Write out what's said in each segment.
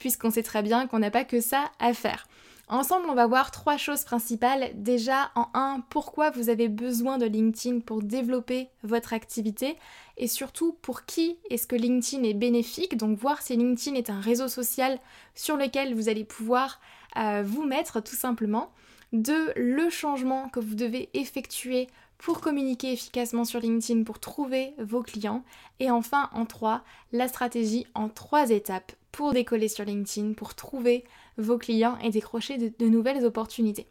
puisqu'on sait très bien qu'on n'a pas que ça à faire. Ensemble, on va voir trois choses principales. Déjà, en un, pourquoi vous avez besoin de LinkedIn pour développer votre activité et surtout pour qui est-ce que LinkedIn est bénéfique? Donc voir si LinkedIn est un réseau social sur lequel vous allez pouvoir euh, vous mettre tout simplement. Deux, le changement que vous devez effectuer pour communiquer efficacement sur LinkedIn, pour trouver vos clients. Et enfin, en trois, la stratégie en trois étapes pour décoller sur LinkedIn, pour trouver vos clients et décrocher de, nouvelles opportunités.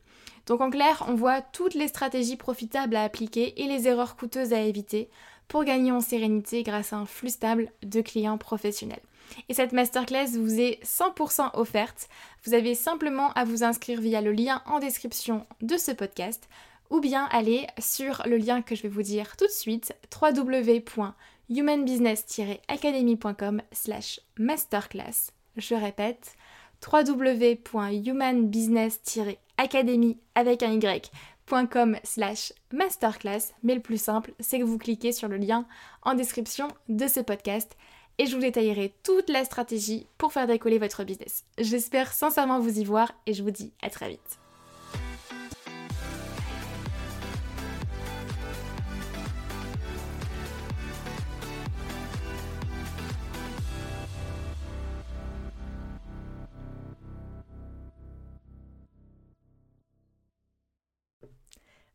Donc en clair, on voit toutes les stratégies profitables à appliquer et les erreurs coûteuses à éviter pour gagner en sérénité grâce à un flux stable de clients professionnels. Et cette masterclass vous est 100% offerte. Vous avez simplement à vous inscrire via le lien en description de ce podcast ou bien aller sur le lien que je vais vous dire tout de suite www.humanbusiness-academy.com slash masterclass. Je répète www.humanbusiness-academy avec un y.com slash masterclass mais le plus simple c'est que vous cliquez sur le lien en description de ce podcast et je vous détaillerai toute la stratégie pour faire décoller votre business. J'espère sincèrement vous y voir et je vous dis à très vite.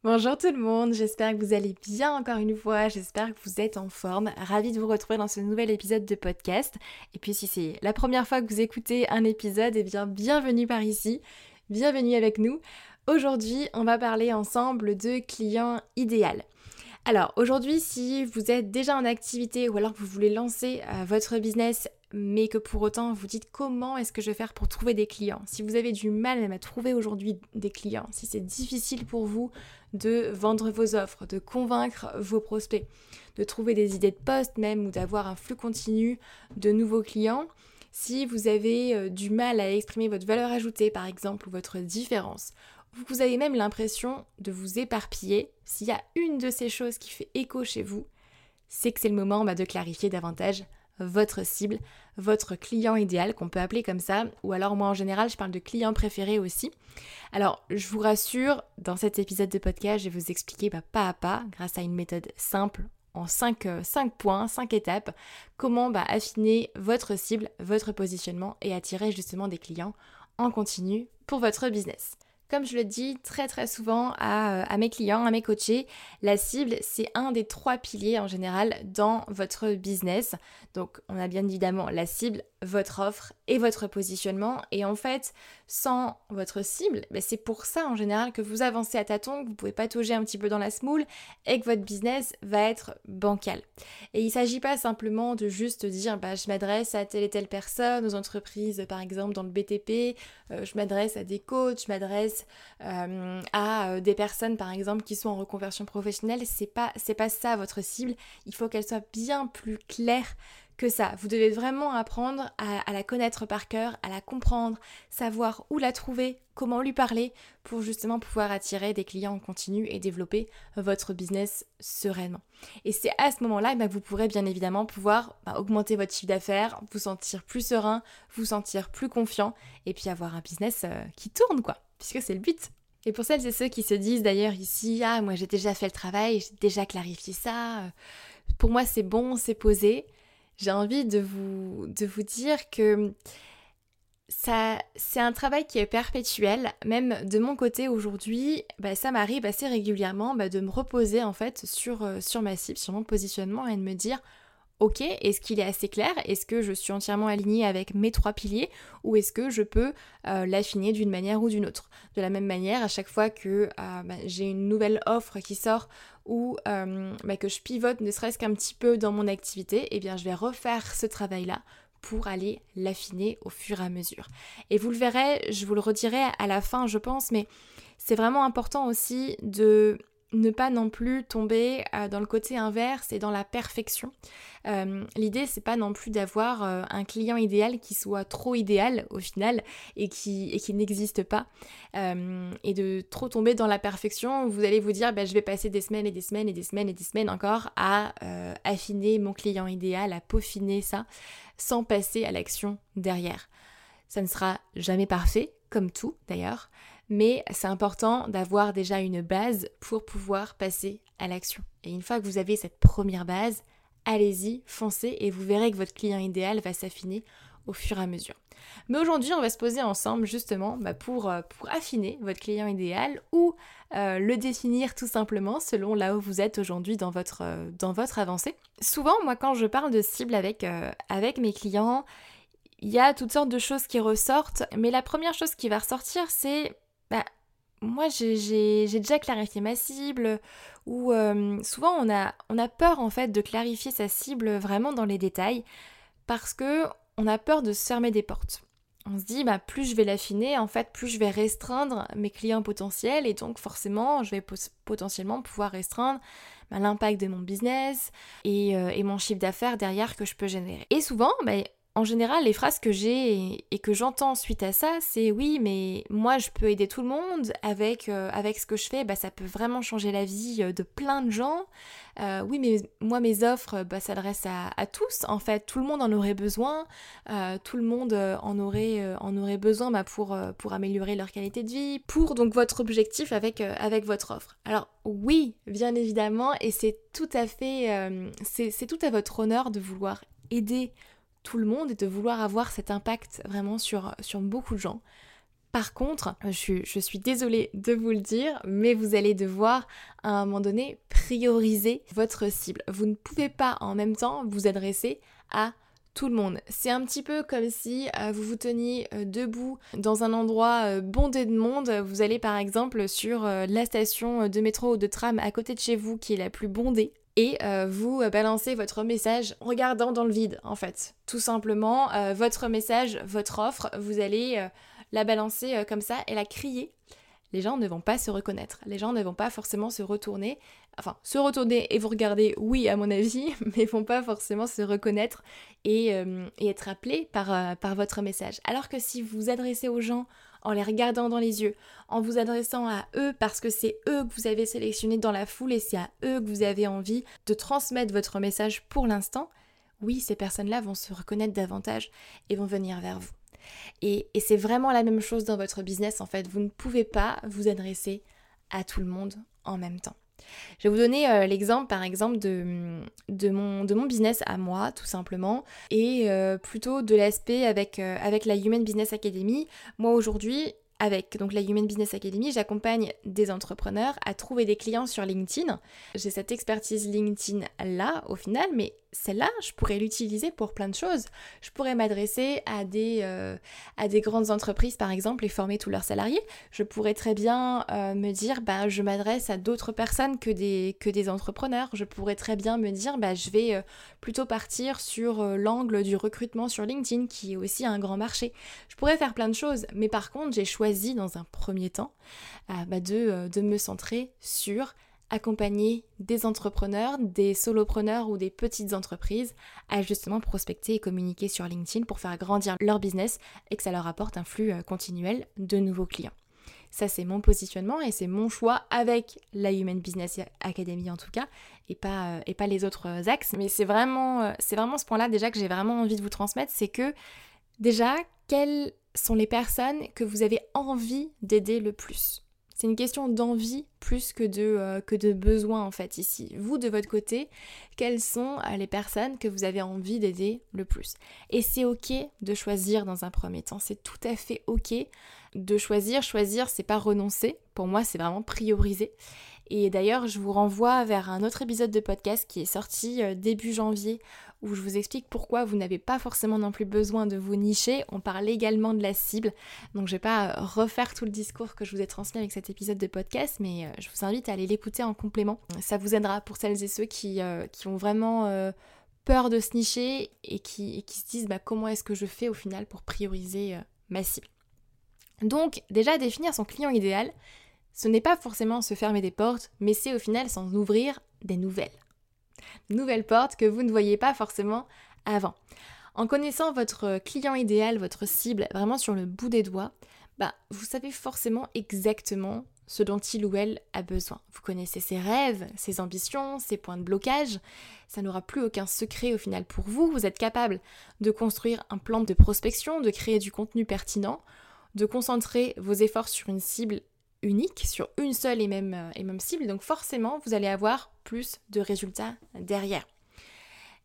Bonjour tout le monde, j'espère que vous allez bien encore une fois, j'espère que vous êtes en forme. Ravie de vous retrouver dans ce nouvel épisode de podcast. Et puis si c'est la première fois que vous écoutez un épisode, eh bien bienvenue par ici, bienvenue avec nous. Aujourd'hui, on va parler ensemble de client idéal. Alors aujourd'hui, si vous êtes déjà en activité ou alors que vous voulez lancer euh, votre business mais que pour autant vous dites comment est-ce que je vais faire pour trouver des clients? Si vous avez du mal même à trouver aujourd'hui des clients, si c'est difficile pour vous de vendre vos offres, de convaincre vos prospects, de trouver des idées de poste même ou d'avoir un flux continu de nouveaux clients, si vous avez euh, du mal à exprimer votre valeur ajoutée par exemple ou votre différence, ou vous avez même l'impression de vous éparpiller, s'il y a une de ces choses qui fait écho chez vous, c'est que c'est le moment bah, de clarifier davantage votre cible, votre client idéal, qu'on peut appeler comme ça, ou alors moi en général je parle de client préféré aussi. Alors je vous rassure, dans cet épisode de podcast, je vais vous expliquer pas à pas, grâce à une méthode simple, en 5, euh, points, 5 étapes, comment bah, affiner votre cible, votre positionnement et attirer justement des clients en continu pour votre business. Comme je le dis très très souvent à, euh, à mes clients, à mes coachés, la cible c'est un des trois piliers en général dans votre business. Donc on a bien évidemment la cible, votre offre et votre positionnement. Et en fait, sans votre cible, ben, c'est pour ça en général que vous avancez à tâtons, que vous pouvez patauger un petit peu dans la smoule et que votre business va être bancal. Et il ne s'agit pas simplement de juste dire bah, je m'adresse à telle et telle personne, aux entreprises par exemple dans le BTP, euh, je m'adresse à des coachs, je m'adresse euh, à euh, des personnes par exemple qui sont en reconversion professionnelle. C'est pas, c'est pas ça votre cible. Il faut qu'elle soit bien plus claire que ça. Vous devez vraiment apprendre à, la connaître par cœur, à la comprendre, savoir où la trouver, comment lui parler pour justement pouvoir attirer des clients en continu et développer votre business sereinement. Et c'est à ce moment-là que vous pourrez bien évidemment pouvoir bah, augmenter votre chiffre d'affaires, vous sentir plus serein, vous sentir plus confiant et puis avoir un business euh, qui tourne quoi, puisque c'est le but. Et pour celles et ceux qui se disent d'ailleurs ici, ah moi j'ai déjà fait le travail, j'ai déjà clarifié ça, euh, pour moi c'est bon, c'est posé, j'ai envie de vous, dire que ça, c'est un travail qui est perpétuel. Même de mon côté aujourd'hui, bah, ça m'arrive assez régulièrement bah, de me reposer en fait euh, sur ma cible, sur mon positionnement et de me dire ok, est-ce qu'il est assez clair? Est-ce que je suis entièrement alignée avec mes trois piliers? Ou est-ce que je peux euh, l'affiner d'une manière ou d'une autre? De la même manière, à chaque fois que euh, bah, j'ai une nouvelle offre qui sort ou bah, que je pivote ne serait-ce qu'un petit peu dans mon activité, eh bien je vais refaire ce travail-là pour aller l'affiner au fur et à mesure. Et vous le verrez, je vous le redirai à la fin, je pense, mais c'est vraiment important aussi de ne pas non plus tomber euh, dans le côté inverse et dans la perfection. Euh, l'idée, c'est pas non plus d'avoir euh, un client idéal qui soit trop idéal au final et qui, n'existe pas. et de trop tomber dans la perfection, vous allez vous dire, bah, je vais passer des semaines et des semaines et des semaines et des semaines encore à affiner mon client idéal, à peaufiner ça, sans passer à l'action derrière. Ça ne sera jamais parfait, comme tout d'ailleurs, mais c'est important d'avoir déjà une base pour pouvoir passer à l'action. Et une fois que vous avez cette première base, allez-y, foncez et vous verrez que votre client idéal va s'affiner au fur et à mesure. Mais aujourd'hui, on va se poser ensemble justement bah, pour, euh, pour, affiner votre client idéal ou euh, le définir tout simplement selon là où vous êtes aujourd'hui dans votre, euh, dans votre avancée. Souvent, moi, quand je parle de cible avec, avec mes clients, il y a toutes sortes de choses qui ressortent, mais la première chose qui va ressortir, c'est bah, moi j'ai déjà clarifié ma cible, ou euh, souvent on a, peur en fait de clarifier sa cible vraiment dans les détails, parce que on a peur de se fermer des portes. On se dit, bah, plus je vais l'affiner, en fait, plus je vais restreindre mes clients potentiels et donc forcément, je vais potentiellement pouvoir restreindre bah, l'impact de mon business et, euh, et mon chiffre d'affaires derrière que je peux générer. Et souvent, bah, en général, les phrases que j'ai et, que j'entends suite à ça, c'est oui, mais moi je peux aider tout le monde avec, euh, avec ce que je fais, bah, ça peut vraiment changer la vie euh, de plein de gens. Euh, oui, mais moi mes offres bah, s'adressent à, tous, en fait, tout le monde en aurait besoin, tout le monde en aurait, en aurait besoin bah, pour, pour améliorer leur qualité de vie, pour donc votre objectif avec, avec votre offre. Alors oui, bien évidemment, et c'est tout à fait, c'est tout à votre honneur de vouloir aider tout le monde et de vouloir avoir cet impact vraiment sur, beaucoup de gens. Par contre, je, je, suis désolée de vous le dire, mais vous allez devoir à un moment donné prioriser votre cible. Vous ne pouvez pas en même temps vous adresser à tout le monde. C'est un petit peu comme si euh, vous vous teniez euh, debout dans un endroit euh, bondé de monde. Vous allez par exemple sur la station de métro ou de tram à côté de chez vous qui est la plus bondée et euh, vous euh, balancez votre message en regardant dans le vide en fait. Tout simplement, euh, votre message, votre offre, vous allez la balancer comme ça et la crier. Les gens ne vont pas se reconnaître, les gens ne vont pas forcément se retourner, enfin se retourner et vous regarder, oui à mon avis, mais vont pas forcément se reconnaître et, être appelés par votre message. Alors que si vous vous adressez aux gens en les regardant dans les yeux, en vous adressant à eux parce que c'est eux que vous avez sélectionnés dans la foule et c'est à eux que vous avez envie de transmettre votre message pour l'instant, oui, ces personnes-là vont se reconnaître davantage et vont venir vers vous. Et, et c'est vraiment la même chose dans votre business en fait. Vous ne pouvez pas vous adresser à tout le monde en même temps. Je vais vous donner euh, l'exemple par exemple mon, de, mon, business à moi tout simplement et euh, plutôt de l'aspect avec, euh, avec la Human Business Academy. Moi aujourd'hui avec donc la Human Business Academy, j'accompagne des entrepreneurs à trouver des clients sur LinkedIn. J'ai cette expertise LinkedIn là au final, mais celle-là, je pourrais l'utiliser pour plein de choses. Je pourrais m'adresser à, des, euh, à des grandes entreprises, par exemple, et former tous leurs salariés. Je pourrais très bien euh, me dire, bah, je m'adresse à d'autres personnes que des, que des entrepreneurs. Je pourrais très bien me dire, bah, je vais euh, plutôt partir sur l'angle du recrutement sur LinkedIn, qui est aussi un grand marché. Je pourrais faire plein de choses, mais par contre, j'ai choisi dans un premier temps bah, de, de me centrer sur accompagner des entrepreneurs, des solopreneurs ou des petites entreprises à justement prospecter et communiquer sur LinkedIn pour faire grandir leur business et que ça leur apporte un flux euh, continuel de nouveaux clients. Ça, c'est mon positionnement et c'est mon choix avec la Human Business Academy en tout cas, et pas, euh, les autres euh, axes. Mais c'est vraiment, c'est vraiment ce point-là déjà que j'ai vraiment envie de vous transmettre, c'est que déjà, quelles sont les personnes que vous avez envie d'aider le plus? C'est une question d'envie plus que de, euh, que de besoin en fait ici. Vous de votre côté, quelles sont euh, les personnes que vous avez envie d'aider le plus? Et c'est ok de choisir dans un premier temps, c'est tout à fait ok de choisir. Choisir, c'est pas renoncer. Pour moi, c'est vraiment prioriser. Et d'ailleurs, je vous renvoie vers un autre épisode de podcast qui est sorti euh, début janvier où je vous explique pourquoi vous n'avez pas forcément non plus besoin de vous nicher. On parle également de la cible. Donc je vais pas euh, refaire tout le discours que je vous ai transmis avec cet épisode de podcast, mais euh, je vous invite à aller l'écouter en complément. Ça vous aidera pour celles et ceux qui, qui ont vraiment peur de se nicher et qui, qui se disent bah, comment est-ce que je fais au final pour prioriser ma cible. Donc déjà définir son client idéal, ce n'est pas forcément se fermer des portes, mais c'est au final s'en ouvrir des nouvelles. Nouvelles portes que vous ne voyez pas forcément avant. En connaissant votre client idéal, votre cible, vraiment sur le bout des doigts, bah, vous savez forcément exactement ce dont il ou elle a besoin. Vous connaissez ses rêves, ses ambitions, ses points de blocage. Ça n'aura plus aucun secret au final pour vous. Vous êtes capable de construire un plan de prospection, de créer du contenu pertinent, de concentrer vos efforts sur une cible unique, sur une seule et même, euh, et même cible, donc forcément vous allez avoir plus de résultats derrière.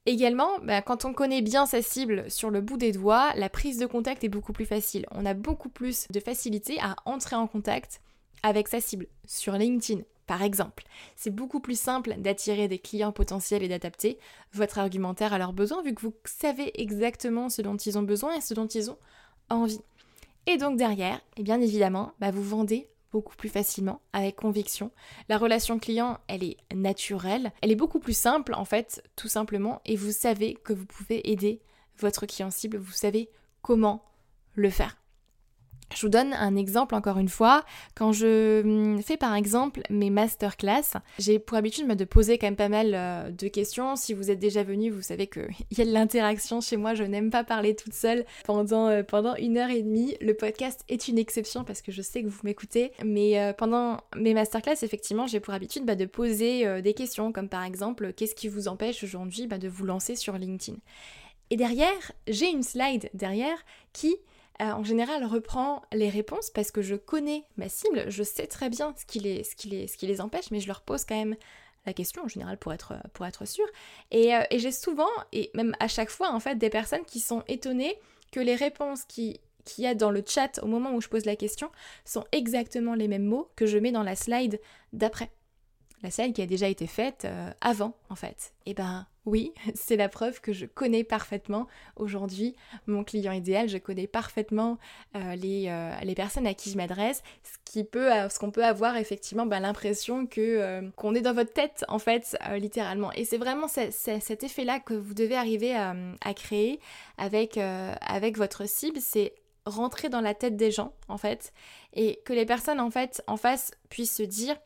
Également, bah, quand on connaît bien sa cible sur le bout des doigts, la prise de contact est beaucoup plus facile. On a beaucoup plus de facilité à entrer en contact avec sa cible sur LinkedIn. Par exemple, c'est beaucoup plus simple d'attirer des clients potentiels et d'adapter votre argumentaire à leurs besoins vu que vous savez exactement ce dont ils ont besoin et ce dont ils ont envie. Et donc derrière, et bien évidemment, bah, vous vendez beaucoup plus facilement, avec conviction. La relation client, elle est naturelle, elle est beaucoup plus simple en fait, tout simplement, et vous savez que vous pouvez aider votre client cible, vous savez comment le faire. Je vous donne un exemple encore une fois. Quand je hum, fais par exemple mes masterclass, j'ai pour habitude de poser quand même pas mal euh, de questions. Si vous êtes déjà venu, vous savez qu'il y a de l'interaction chez moi. Je n'aime pas parler toute seule pendant, euh, pendant une heure et demie. Le podcast est une exception parce que je sais que vous m'écoutez. Mais euh, pendant mes masterclass, effectivement, j'ai pour habitude bah, de poser des questions comme par exemple qu'est-ce qui vous empêche aujourd'hui bah, de vous lancer sur LinkedIn? Et derrière, j'ai une slide derrière qui en général reprend les réponses parce que je connais ma cible, je sais très bien ce qui les, empêche, mais je leur pose quand même la question en général pour être, pour être sûr. Et, euh, j'ai souvent, et même à chaque fois en fait, des personnes qui sont étonnées que les réponses qui qu'il y a dans le chat au moment où je pose la question sont exactement les mêmes mots que je mets dans la slide d'après la scène qui a déjà été faite euh, avant en fait. Et eh ben oui, c'est la preuve que je connais parfaitement aujourd'hui mon client idéal, je connais parfaitement euh, les, euh, les, personnes à qui je m'adresse, ce qui peut, ce qu'on peut avoir effectivement ben, l'impression que qu'on est dans votre tête en fait littéralement. Et c'est vraiment cet effet-là que vous devez arriver à, à créer avec, avec votre cible, c'est rentrer dans la tête des gens en fait et que les personnes en fait en face puissent se dire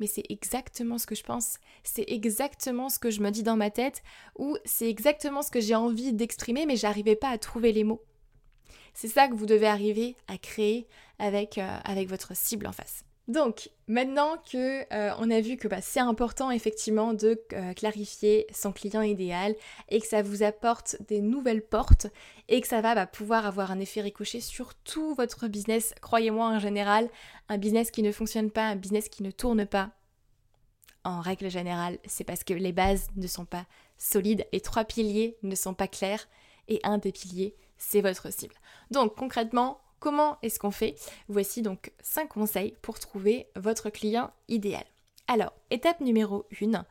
mais c'est exactement ce que je pense, c'est exactement ce que je me dis dans ma tête, ou c'est exactement ce que j'ai envie d'exprimer, mais j'arrivais pas à trouver les mots. C'est ça que vous devez arriver à créer avec, euh, avec votre cible en face. Donc, maintenant que euh, on a vu que bah, c'est important effectivement de euh, clarifier son client idéal et que ça vous apporte des nouvelles portes et que ça va bah, pouvoir avoir un effet ricochet sur tout votre business, croyez-moi en général, un business qui ne fonctionne pas, un business qui ne tourne pas, en règle générale, c'est parce que les bases ne sont pas solides, les trois piliers ne sont pas clairs et un des piliers, c'est votre cible. Donc concrètement, Comment est-ce qu'on fait Voici donc 5 conseils pour trouver votre client idéal. Alors, étape numéro 1,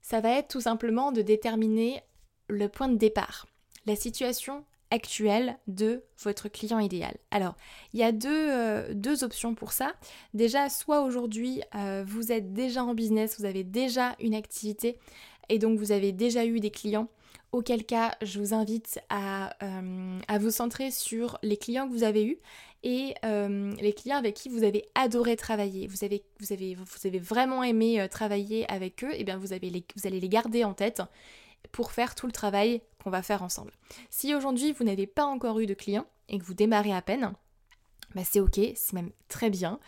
ça va être tout simplement de déterminer le point de départ, la situation actuelle de votre client idéal. Alors, il y a deux, euh, options pour ça. Déjà, soit aujourd'hui, euh, vous êtes déjà en business, vous avez déjà une activité et donc vous avez déjà eu des clients auquel cas je vous invite à, euh, à, vous centrer sur les clients que vous avez eus et euh, les clients avec qui vous avez adoré travailler, vous avez, vraiment aimé euh, travailler avec eux, et bien vous, vous allez les garder en tête pour faire tout le travail qu'on va faire ensemble. Si aujourd'hui vous n'avez pas encore eu de clients et que vous démarrez à peine, bah c'est ok, c'est même très bien.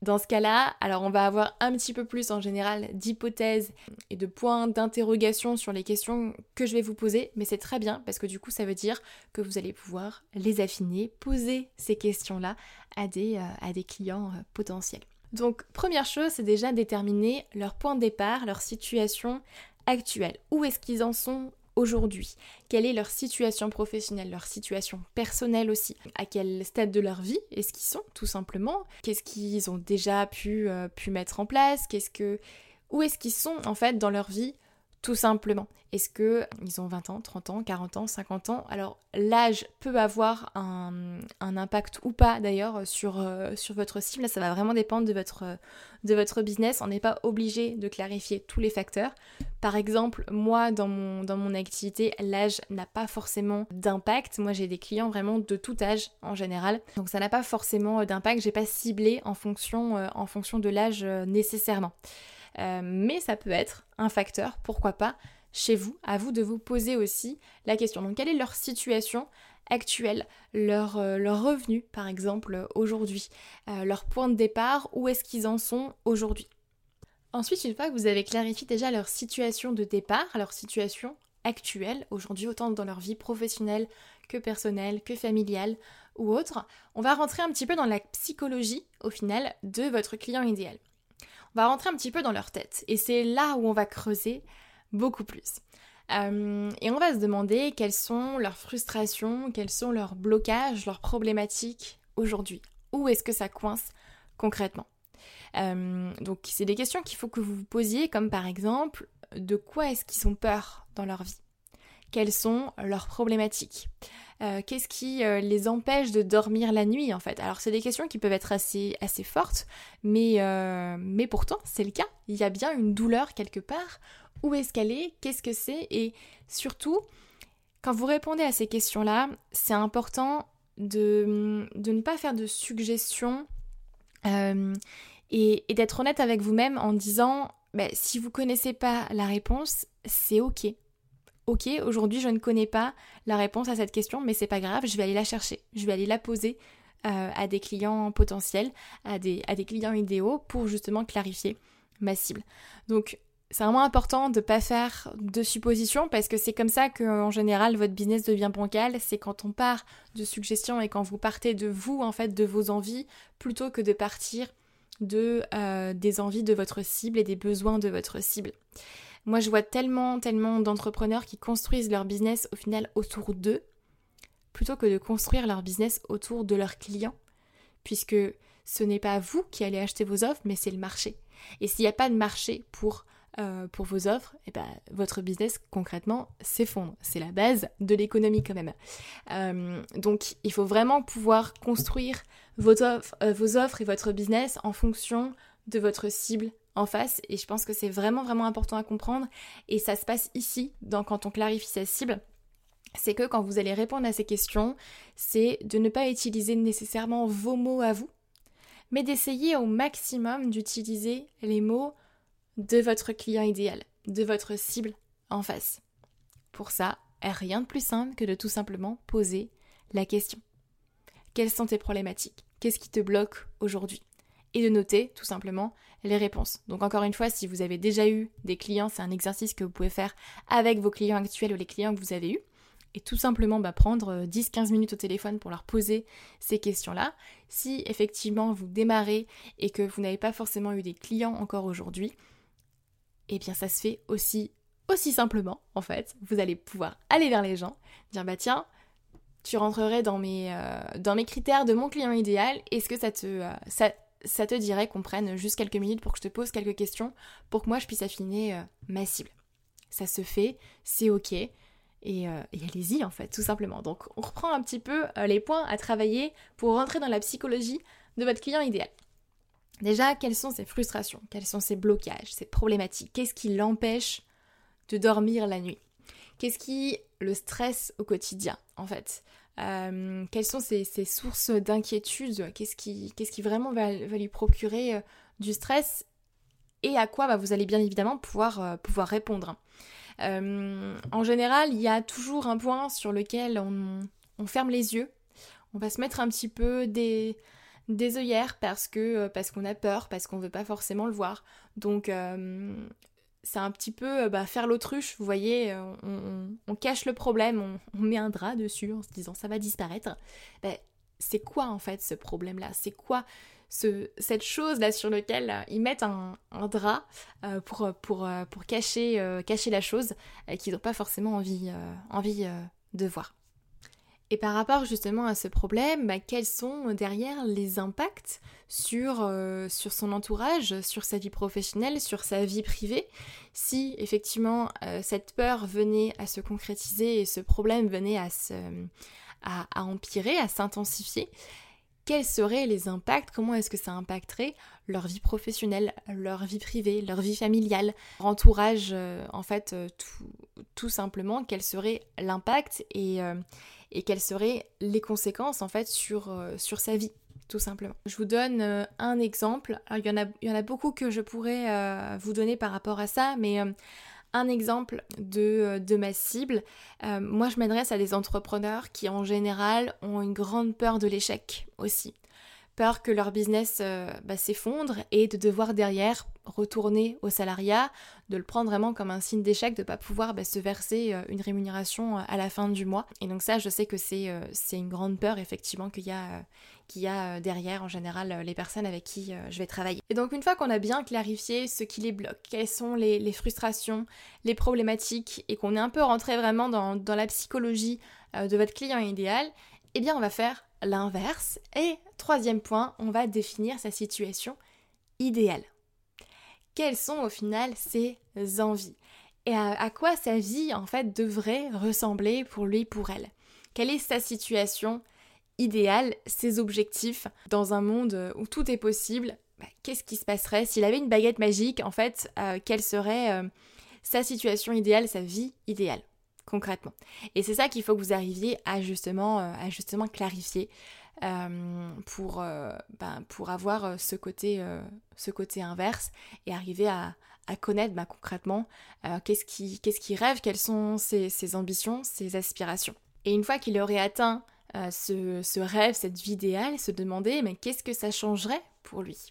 Dans ce cas-là, alors on va avoir un petit peu plus en général d'hypothèses et de points d'interrogation sur les questions que je vais vous poser, mais c'est très bien parce que du coup ça veut dire que vous allez pouvoir les affiner, poser ces questions-là à des, euh, à des clients euh, potentiels. Donc première chose, c'est déjà déterminer leur point de départ, leur situation actuelle. Où est-ce qu'ils en sont aujourd'hui. Quelle est leur situation professionnelle, leur situation personnelle aussi? À quel stade de leur vie est-ce qu'ils sont, tout simplement? Qu'est-ce qu'ils ont déjà pu, euh, mettre en place? Qu'est-ce que... Où est-ce qu'ils sont en fait dans leur vie tout simplement. Est-ce qu'ils ont 20 ans, 30 ans, 40 ans, 50 ans? Alors l'âge peut avoir un, impact ou pas d'ailleurs sur, euh, sur votre cible, ça va vraiment dépendre de votre, business, on n'est pas obligé de clarifier tous les facteurs. Par exemple, moi dans mon, activité, l'âge n'a pas forcément d'impact, moi j'ai des clients vraiment de tout âge en général, donc ça n'a pas forcément d'impact, j'ai pas ciblé en fonction, euh, de l'âge euh, nécessairement. Euh, mais ça peut être un facteur, pourquoi pas, chez vous, à vous de vous poser aussi la question. Donc quelle est leur situation actuelle, leur, euh, revenu par exemple aujourd'hui, euh, leur point de départ, où est-ce qu'ils en sont aujourd'hui? Ensuite, une fois que vous avez clarifié déjà leur situation de départ, leur situation actuelle, aujourd'hui autant dans leur vie professionnelle que personnelle, que familiale ou autre, on va rentrer un petit peu dans la psychologie au final de votre client idéal va rentrer un petit peu dans leur tête. Et c'est là où on va creuser beaucoup plus. Euh, et on va se demander quelles sont leurs frustrations, quels sont leurs blocages, leurs problématiques aujourd'hui. Où est-ce que ça coince concrètement euh, Donc c'est des questions qu'il faut que vous vous posiez, comme par exemple, de quoi est-ce qu'ils ont peur dans leur vie Quelles sont leurs problématiques. Euh, qu'est-ce qui euh, les empêche de dormir la nuit en fait? Alors c'est des questions qui peuvent être assez, fortes, mais, euh, mais pourtant c'est le cas. Il y a bien une douleur quelque part. Où est-ce qu'elle est? Qu'est-ce que c'est? Et surtout, quand vous répondez à ces questions-là, c'est important de, de, ne pas faire de suggestions et, d'être honnête avec vous-même en disant bah, si vous connaissez pas la réponse, c'est ok ok, aujourd'hui je ne connais pas la réponse à cette question, mais c'est pas grave, je vais aller la chercher, je vais aller la poser euh, à des clients potentiels, à des, clients idéaux pour justement clarifier ma cible. Donc c'est vraiment important de ne pas faire de suppositions parce que c'est comme ça qu'en général votre business devient bancal, c'est quand on part de suggestions et quand vous partez de vous en fait, de vos envies, plutôt que de partir de euh, des envies de votre cible et des besoins de votre cible. Moi, je vois tellement, tellement d'entrepreneurs qui construisent leur business au final autour d'eux, plutôt que de construire leur business autour de leurs clients, puisque ce n'est pas vous qui allez acheter vos offres, mais c'est le marché. Et s'il n'y a pas de marché pour, euh, vos offres, et eh ben, votre business concrètement s'effondre. C'est la base de l'économie quand même. Euh, donc il faut vraiment pouvoir construire euh, vos offres et votre business en fonction de votre cible en face et je pense que c'est vraiment vraiment important à comprendre et ça se passe ici dans, quand on clarifie sa cible c'est que quand vous allez répondre à ces questions c'est de ne pas utiliser nécessairement vos mots à vous mais d'essayer au maximum d'utiliser les mots de votre client idéal de votre cible en face. Pour ça rien de plus simple que de tout simplement poser la question. Quelles sont tes problématiques? Qu'est-ce qui te bloque aujourd'hui? Et de noter tout simplement les réponses. Donc encore une fois, si vous avez déjà eu des clients, c'est un exercice que vous pouvez faire avec vos clients actuels ou les clients que vous avez eus. Et tout simplement bah, prendre 10-15 euh, minutes au téléphone pour leur poser ces questions-là. Si effectivement vous démarrez et que vous n'avez pas forcément eu des clients encore aujourd'hui, eh bien ça se fait aussi aussi simplement en fait. Vous allez pouvoir aller vers les gens, dire bah tiens, tu rentrerais dans mes, euh, critères de mon client idéal, est-ce que ça te, euh, ça te dirait qu'on prenne juste quelques minutes pour que je te pose quelques questions pour que moi je puisse affiner euh, ma cible. Ça se fait, c'est ok. Et, euh, allez-y en fait, tout simplement. Donc on reprend un petit peu euh, les points à travailler pour rentrer dans la psychologie de votre client idéal. Déjà, quelles sont ses frustrations? Quels sont ses blocages, ses problématiques? Qu'est-ce qui l'empêche de dormir la nuit? Qu'est-ce qui le stresse au quotidien en fait? Euh, quelles sont ses, sources d'inquiétude? Qu'est-ce qui, qui, vraiment va, lui procurer euh, du stress? Et à quoi bah, vous allez bien évidemment pouvoir, euh, pouvoir répondre. en général, il y a toujours un point sur lequel on, ferme les yeux. On va se mettre un petit peu des, des œillères parce que parce qu'on a peur, parce qu'on veut pas forcément le voir. Donc c'est un petit peu euh, bah, faire l'autruche, vous voyez, euh, on, cache le problème, on, met un drap dessus en se disant ça va disparaître. Ben, c'est quoi en fait ce problème-là? C'est quoi cette chose là sur laquelle ils mettent un, drap pour, cacher, la chose qu'ils n'ont pas forcément envie de voir? Et par rapport justement à ce problème, bah, quels sont derrière les impacts sur, euh, sur son entourage, sur sa vie professionnelle, sur sa vie privée? Si effectivement euh, cette peur venait à se concrétiser et ce problème venait à, à, empirer, à s'intensifier, quels seraient les impacts? Comment est-ce que ça impacterait leur vie professionnelle, leur vie privée, leur vie familiale, leur entourage, euh, en fait, tout, tout, simplement, quel serait l'impact et, et quelles seraient les conséquences en fait sur, euh, sur sa vie tout simplement. Je vous donne euh, un exemple. il, y en a, il y en a beaucoup que je pourrais euh, vous donner par rapport à ça, mais un exemple de, de ma cible. moi, je m'adresse à des entrepreneurs qui, en général, ont une grande peur de l'échec aussi peur que leur business euh, bah, s'effondre et de devoir derrière retourner au salariat, de le prendre vraiment comme un signe d'échec, de ne pas pouvoir bah, se verser euh, une rémunération euh, à la fin du mois. Et donc ça, je sais que c'est une grande peur effectivement qu'il y a, y a derrière en général les personnes avec qui je vais travailler. Et donc une fois qu'on a bien clarifié ce qui les bloque, quelles sont les, frustrations, les problématiques, et qu'on est un peu rentré vraiment dans, dans la psychologie de votre client idéal, eh bien on va faire l'inverse. Et troisième point, on va définir sa situation idéale. Quelles sont au final ses envies Et à, quoi sa vie en fait devrait ressembler pour lui, pour elle? Quelle est sa situation idéale, ses objectifs dans un monde où tout est possible? Bah, Qu'est-ce qui se passerait? S'il avait une baguette magique En fait, euh, quelle serait euh, sa situation idéale, sa vie idéale concrètement? Et c'est ça qu'il faut que vous arriviez à justement, euh, à justement clarifier pour, euh, ben, pour avoir ce côté, ce côté inverse et arriver à, connaître ben, concrètement qu'est-ce qui, qu'est-ce qui rêve, quelles sont ses, ambitions, ses aspirations. Et une fois qu'il aurait atteint ce, ce, rêve, cette vie idéale, se demander mais qu'est-ce que ça changerait pour lui?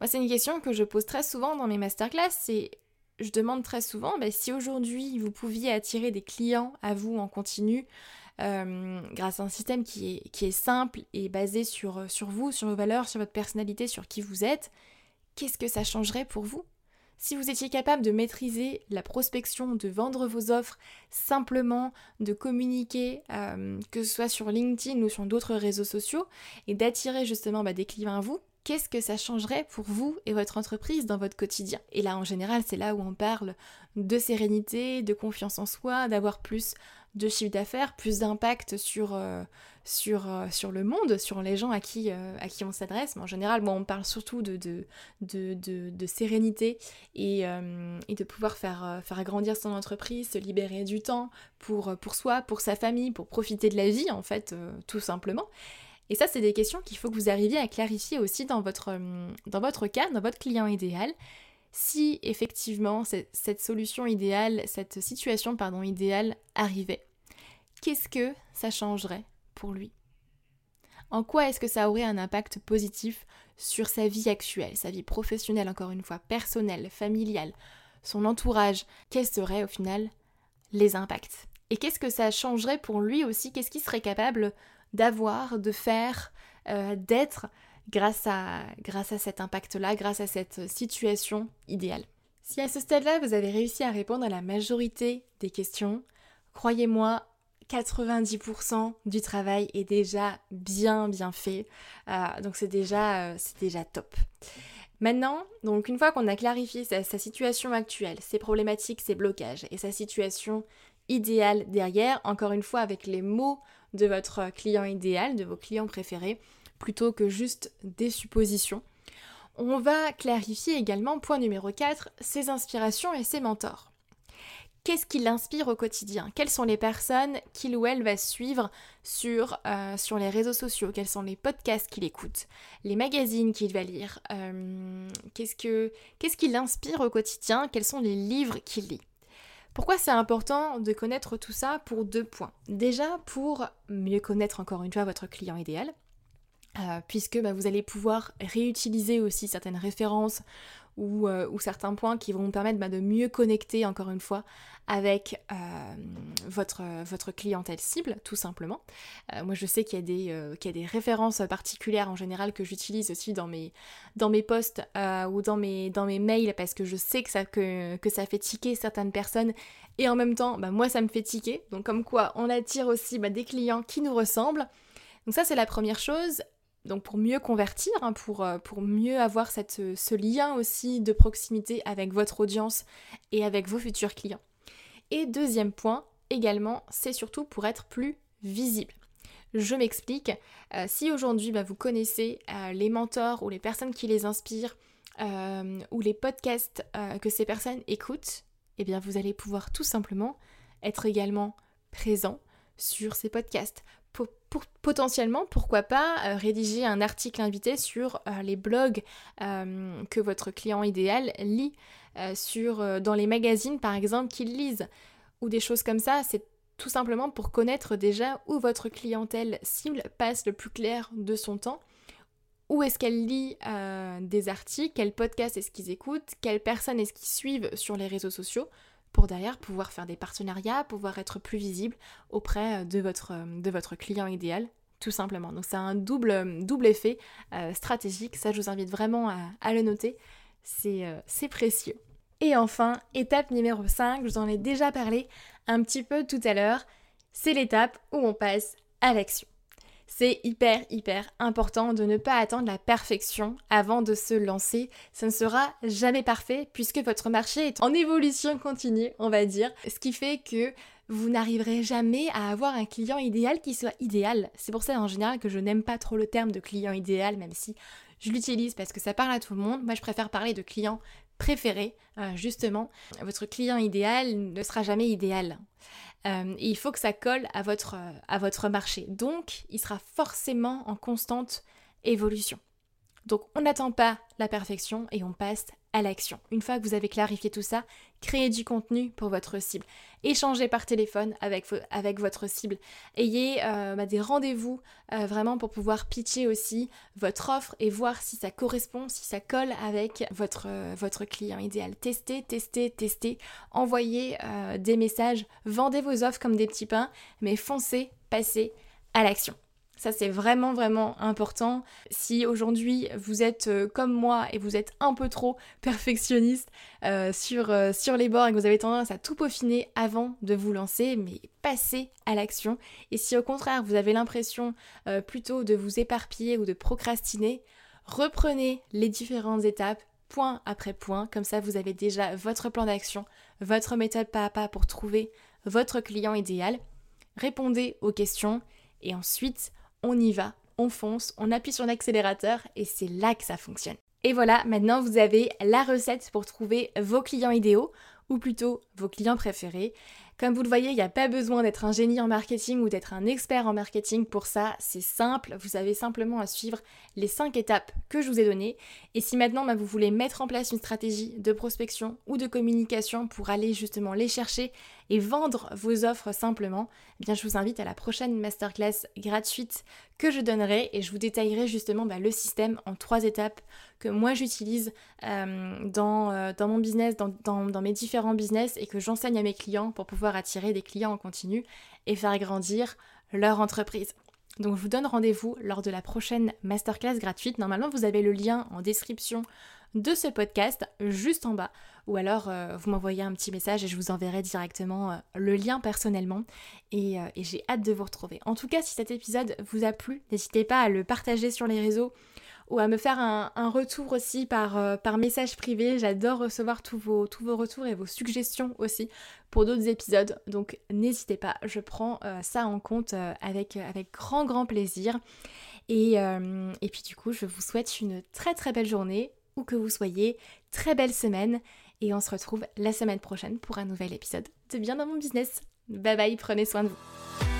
Moi, c'est une question que je pose très souvent dans mes masterclass, c'est je demande très souvent, bah, si aujourd'hui vous pouviez attirer des clients à vous en continu, euh, grâce à un système qui est, simple et basé sur, sur vous, sur vos valeurs, sur votre personnalité, sur qui vous êtes, qu'est-ce que ça changerait pour vous? Si vous étiez capable de maîtriser la prospection, de vendre vos offres simplement, de communiquer, euh, que ce soit sur LinkedIn ou sur d'autres réseaux sociaux, et d'attirer justement bah, des clients à vous, qu'est-ce que ça changerait pour vous et votre entreprise dans votre quotidien? Et là, en général, c'est là où on parle de sérénité, de confiance en soi, d'avoir plus de chiffre d'affaires, plus d'impact sur, euh, euh, le monde, sur les gens à qui, euh, à qui on s'adresse. Mais en général, bon, on parle surtout de, de, sérénité et, de pouvoir faire, faire agrandir son entreprise, se libérer du temps pour, soi, pour sa famille, pour profiter de la vie, en fait, tout simplement. Et ça, c'est des questions qu'il faut que vous arriviez à clarifier aussi dans votre, dans votre cas, dans votre client idéal. Si effectivement cette solution idéale, cette situation pardon, idéale arrivait, qu'est-ce que ça changerait pour lui? En quoi est-ce que ça aurait un impact positif sur sa vie actuelle, sa vie professionnelle encore une fois, personnelle, familiale, son entourage? Quels seraient au final les impacts? Et qu'est-ce que ça changerait pour lui aussi? Qu'est-ce qu'il serait capable d'avoir, de faire, euh, d'être grâce à, grâce à cet impact-là, grâce à cette situation idéale? Si à ce stade-là, vous avez réussi à répondre à la majorité des questions, croyez-moi, 90% du travail est déjà bien bien fait. Euh, donc c'est déjà, euh, c'est déjà top. Maintenant, donc une fois qu'on a clarifié sa, situation actuelle, ses problématiques, ses blocages et sa situation idéale derrière, encore une fois avec les mots de votre client idéal, de vos clients préférés, plutôt que juste des suppositions. On va clarifier également, point numéro 4, ses inspirations et ses mentors. Qu'est-ce qui l'inspire au quotidien? Quelles sont les personnes qu'il ou elle va suivre sur, euh, les réseaux sociaux? Quels sont les podcasts qu'il écoute? Les magazines qu'il va lire? Euh, Qu'est-ce qui l'inspire au quotidien? Quels sont les livres qu'il lit? Pourquoi c'est important de connaître tout ça Pour deux points? Déjà, pour mieux connaître encore une fois votre client idéal. puisque bah, vous allez pouvoir réutiliser aussi certaines références euh, ou, certains points qui vont vous permettre bah, de mieux connecter, encore une fois, avec euh, votre, votre clientèle cible, tout simplement. Euh, moi, je sais qu'il y, a des références particulières en général que j'utilise aussi dans mes, dans mes posts ou dans mes, mails parce que je sais que ça, que ça fait tiquer certaines personnes et en même temps, bah, moi, ça me fait tiquer. Donc, comme quoi, on attire aussi bah, des clients qui nous ressemblent. Donc ça, c'est la première chose donc pour mieux convertir, hein, pour, euh, pour, mieux avoir cette, ce lien aussi de proximité avec votre audience et avec vos futurs clients. Et deuxième point, également, c'est surtout pour être plus visible. Je m'explique. Euh, si aujourd'hui bah, vous connaissez euh, les mentors ou les personnes qui les inspirent ou les podcasts que ces personnes écoutent, eh bien vous allez pouvoir tout simplement être également présent sur ces podcasts potentiellement, pourquoi pas, euh, rédiger un article invité sur euh, les blogs euh, que votre client idéal lit, sur, dans les magazines par exemple qu'il lise, ou des choses comme ça. C'est tout simplement pour connaître déjà où votre clientèle cible passe le plus clair de son temps. Où est-ce qu'elle lit des articles, quel podcast est-ce qu'ils écoutent, quelles personnes est-ce qu'ils suivent sur les réseaux sociaux pour derrière pouvoir faire des partenariats, pouvoir être plus visible auprès euh, de votre, euh, de votre client idéal, tout simplement. Donc c'est un double, double effet euh, stratégique, ça je vous invite vraiment à, le noter, c'est précieux. Et enfin, étape numéro 5, je vous en ai déjà parlé un petit peu tout à l'heure, c'est l'étape où on passe à l'action. C'est hyper hyper important de ne pas attendre la perfection avant de se lancer. Ça ne sera jamais parfait puisque votre marché est en évolution continue, on va dire. Ce qui fait que vous n'arriverez jamais à avoir un client idéal qui soit idéal. C'est pour ça en général que je n'aime pas trop le terme de client idéal, même si je l'utilise parce que ça parle à tout le monde. Moi, je préfère parler de client préféré, euh, justement. Votre client idéal ne sera jamais idéal. Euh, il faut que ça colle votre, à votre marché. Donc, il sera forcément en constante évolution. Donc on n'attend pas la perfection et on passe à l'action. Une fois que vous avez clarifié tout ça, créez du contenu pour votre cible. Échangez par téléphone avec, votre cible. Ayez euh, bah, des rendez-vous euh, vraiment pour pouvoir pitcher aussi votre offre et voir si ça correspond, si ça colle avec votre, euh, votre client idéal. Testez, testez, testez. Envoyez des messages. Vendez vos offres comme des petits pains, mais foncez, passez à l'action. Ça, c'est vraiment, vraiment important. Si aujourd'hui vous êtes euh, comme moi et vous êtes un peu trop perfectionniste euh, sur, euh, sur les bords et que vous avez tendance à tout peaufiner avant de vous lancer, mais passez à l'action. Et si au contraire vous avez l'impression plutôt de vous éparpiller ou de procrastiner, reprenez les différentes étapes point après point. Comme ça, vous avez déjà votre plan d'action, votre méthode pas à pas pour trouver votre client idéal. Répondez aux questions et ensuite, on y va, on fonce, on appuie sur l'accélérateur et c'est là que ça fonctionne. Et voilà, maintenant vous avez la recette pour trouver vos clients idéaux, ou plutôt vos clients préférés. Comme vous le voyez, il n'y a pas besoin d'être un génie en marketing ou d'être un expert en marketing pour ça, c'est simple, vous avez simplement à suivre les 5 étapes que je vous ai données. Et si maintenant bah, vous voulez mettre en place une stratégie de prospection ou de communication pour aller justement les chercher et vendre vos offres simplement, eh bien je vous invite à la prochaine masterclass gratuite que je donnerai et je vous détaillerai justement bah, le système en trois étapes que moi j'utilise euh, dans, euh, dans, mon business, dans, dans mes différents business et que j'enseigne à mes clients pour pouvoir attirer des clients en continu et faire grandir leur entreprise. Donc je vous donne rendez-vous lors de la prochaine masterclass gratuite. Normalement, vous avez le lien en description de ce podcast juste en bas. Ou alors euh, vous m'envoyez un petit message et je vous enverrai directement le lien personnellement. Et j'ai hâte de vous retrouver. En tout cas, si cet épisode vous a plu, n'hésitez pas à le partager sur les réseaux ou à me faire un, retour aussi par, euh, par message privé. J'adore recevoir tous vos, tous vos retours et vos suggestions aussi pour d'autres épisodes. Donc n'hésitez pas, je prends euh, ça en compte euh, avec, avec grand grand plaisir. Et, et puis du coup, je vous souhaite une très très belle journée, où que vous soyez, très belle semaine. Et on se retrouve la semaine prochaine pour un nouvel épisode de Bien dans mon business. Bye bye, prenez soin de vous.